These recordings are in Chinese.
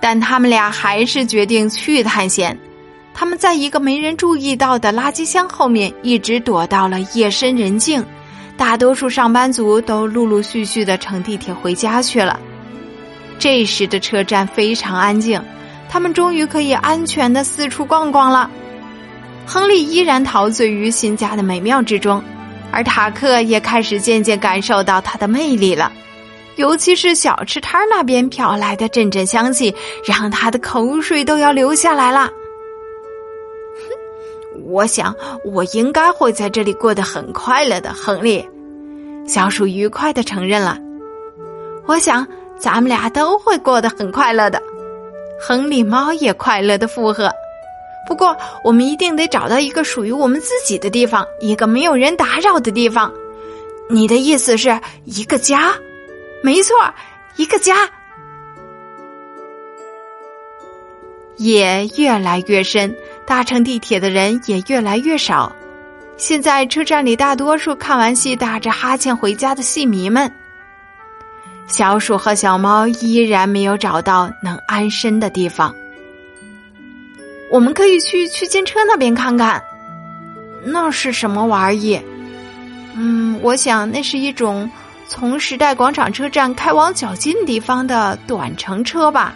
但他们俩还是决定去探险。他们在一个没人注意到的垃圾箱后面一直躲到了夜深人静大多数上班族都陆陆续续的乘地铁回家去了。这时的车站非常安静他们终于可以安全的四处逛逛了。亨利依然陶醉于新家的美妙之中。而塔克也开始渐渐感受到它的魅力了。尤其是小吃摊那边飘来的阵阵香气，让他的口水都要流下来了。我想，我应该会在这里过得很快乐的，亨利。小鼠愉快的承认了。我想，咱们俩都会过得很快乐的。亨利猫也快乐的附和。不过，我们一定得找到一个属于我们自己的地方，一个没有人打扰的地方。你的意思是一个家？没错，一个家。夜越来越深。搭乘地铁的人也越来越少。现在车站里大多数看完戏打着哈欠回家的戏迷们。小鼠和小猫依然没有找到能安身的地方。我们可以去区间车那边看看，那是什么玩意？嗯，我想那是一种从时代广场车站开往较近地方的短程车吧。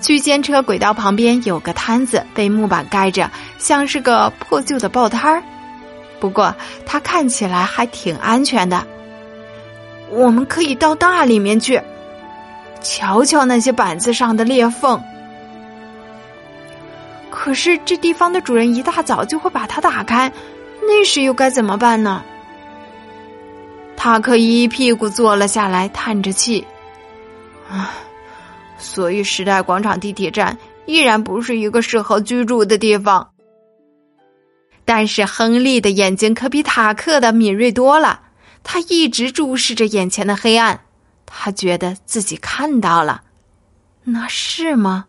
区间车轨道旁边有个摊子，被木板盖着，像是个破旧的报摊儿。不过它看起来还挺安全的。我们可以到那里面去，瞧瞧那些板子上的裂缝。可是这地方的主人一大早就会把它打开，那时又该怎么办呢？塔克一屁股坐了下来，叹着气，啊。所以，时代广场地铁站依然不是一个适合居住的地方。但是，亨利的眼睛可比塔克的敏锐多了。他一直注视着眼前的黑暗，他觉得自己看到了，那是吗？